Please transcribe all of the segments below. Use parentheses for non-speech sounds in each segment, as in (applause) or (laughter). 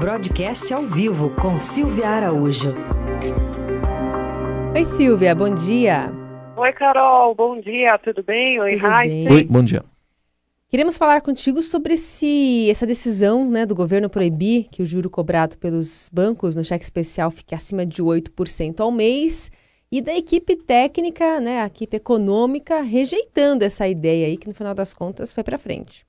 Broadcast ao vivo com Silvia Araújo. Oi, Silvia, bom dia. Oi, Carol, bom dia, tudo bem? Oi, Raíssa. Oi, bom dia. Queremos falar contigo sobre esse, essa decisão né, do governo proibir que o juro cobrado pelos bancos no cheque especial fique acima de 8% ao mês e da equipe técnica, né, a equipe econômica, rejeitando essa ideia aí que no final das contas foi para frente.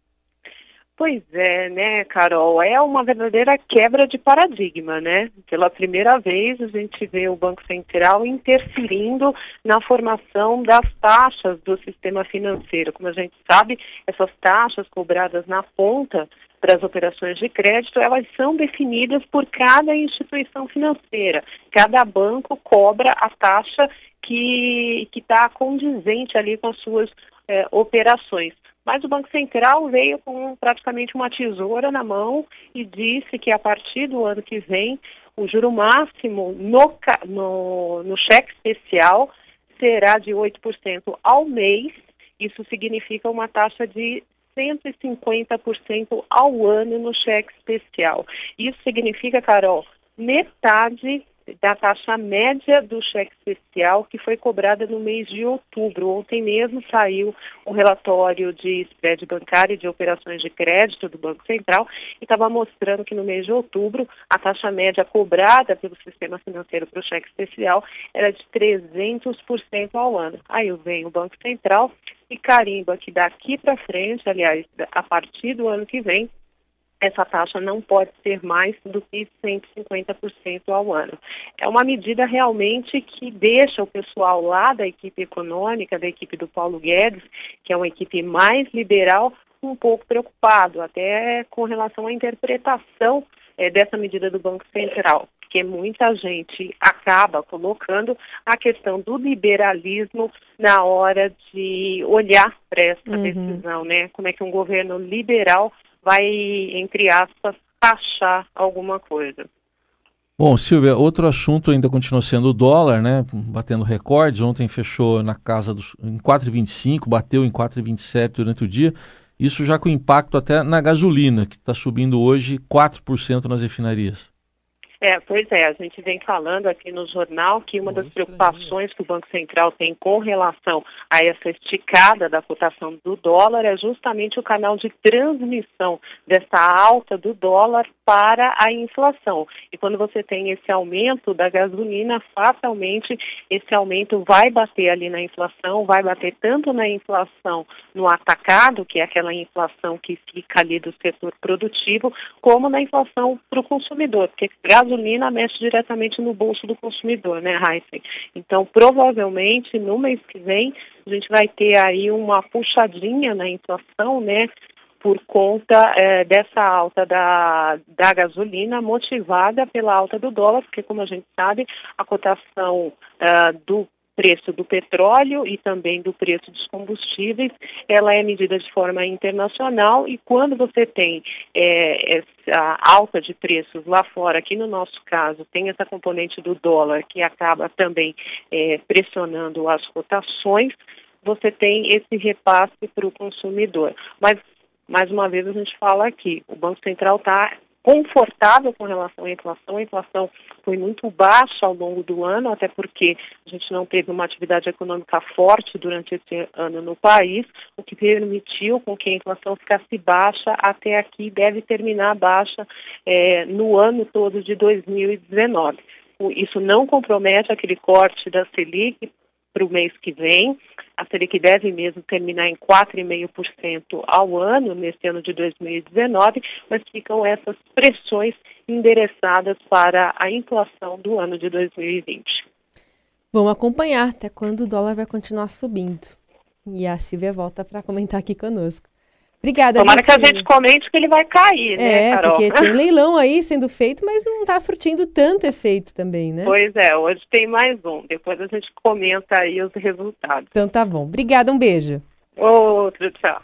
Pois é, né, Carol? É uma verdadeira quebra de paradigma, né? Pela primeira vez a gente vê o Banco Central interferindo na formação das taxas do sistema financeiro. Como a gente sabe, essas taxas cobradas na ponta para as operações de crédito, elas são definidas por cada instituição financeira. Cada banco cobra a taxa que está condizente ali com as suas é, operações. Mas o Banco Central veio com praticamente uma tesoura na mão e disse que a partir do ano que vem o juro máximo no, no, no cheque especial será de 8% ao mês. Isso significa uma taxa de 150% ao ano no cheque especial. Isso significa, Carol, metade da taxa média do cheque especial que foi cobrada no mês de outubro. Ontem mesmo saiu um relatório de spread bancário e de operações de crédito do Banco Central e estava mostrando que no mês de outubro a taxa média cobrada pelo sistema financeiro para o cheque especial era de 300% ao ano. Aí vem o Banco Central e carimba que daqui para frente, aliás, a partir do ano que vem, essa taxa não pode ser mais do que 150% ao ano. É uma medida realmente que deixa o pessoal lá da equipe econômica, da equipe do Paulo Guedes, que é uma equipe mais liberal, um pouco preocupado, até com relação à interpretação é, dessa medida do Banco Central, porque muita gente acaba colocando a questão do liberalismo na hora de olhar para essa uhum. decisão, né? Como é que um governo liberal vai, entre aspas, taxar alguma coisa. Bom, Silvia, outro assunto ainda continua sendo o dólar, né? Batendo recordes. Ontem fechou na casa dos em 4,25, bateu em 4,27 durante o dia. Isso já com impacto até na gasolina, que está subindo hoje 4% nas refinarias. É, pois é, a gente vem falando aqui no jornal que uma das preocupações que o Banco Central tem com relação a essa esticada da cotação do dólar é justamente o canal de transmissão dessa alta do dólar para a inflação. E quando você tem esse aumento da gasolina, fatalmente esse aumento vai bater ali na inflação, vai bater tanto na inflação no atacado, que é aquela inflação que fica ali do setor produtivo, como na inflação para o consumidor, porque gasolina mexe diretamente no bolso do consumidor, né, Heisen? Então, provavelmente, no mês que vem, a gente vai ter aí uma puxadinha na inflação, né, por conta é, dessa alta da, da gasolina, motivada pela alta do dólar, porque, como a gente sabe, a cotação uh, do preço do petróleo e também do preço dos combustíveis, ela é medida de forma internacional e quando você tem é, essa alta de preços lá fora, aqui no nosso caso, tem essa componente do dólar que acaba também é, pressionando as cotações, você tem esse repasse para o consumidor. Mas, mais uma vez, a gente fala aqui, o Banco Central está confortável com relação à inflação. A inflação foi muito baixa ao longo do ano, até porque a gente não teve uma atividade econômica forte durante esse ano no país, o que permitiu com que a inflação ficasse baixa até aqui, deve terminar baixa é, no ano todo de 2019. Isso não compromete aquele corte da Selic para o mês que vem. A Selic deve mesmo terminar em 4,5% ao ano, nesse ano de 2019, mas ficam essas pressões endereçadas para a inflação do ano de 2020. Vamos acompanhar até quando o dólar vai continuar subindo. E a Silvia volta para comentar aqui conosco. Obrigada. Tomara que a gente comente que ele vai cair, né, é, Carol? porque tem (laughs) leilão aí sendo feito, mas não está surtindo tanto efeito também, né? Pois é, hoje tem mais um. Depois a gente comenta aí os resultados. Então tá bom. Obrigada, um beijo. Outro, tchau.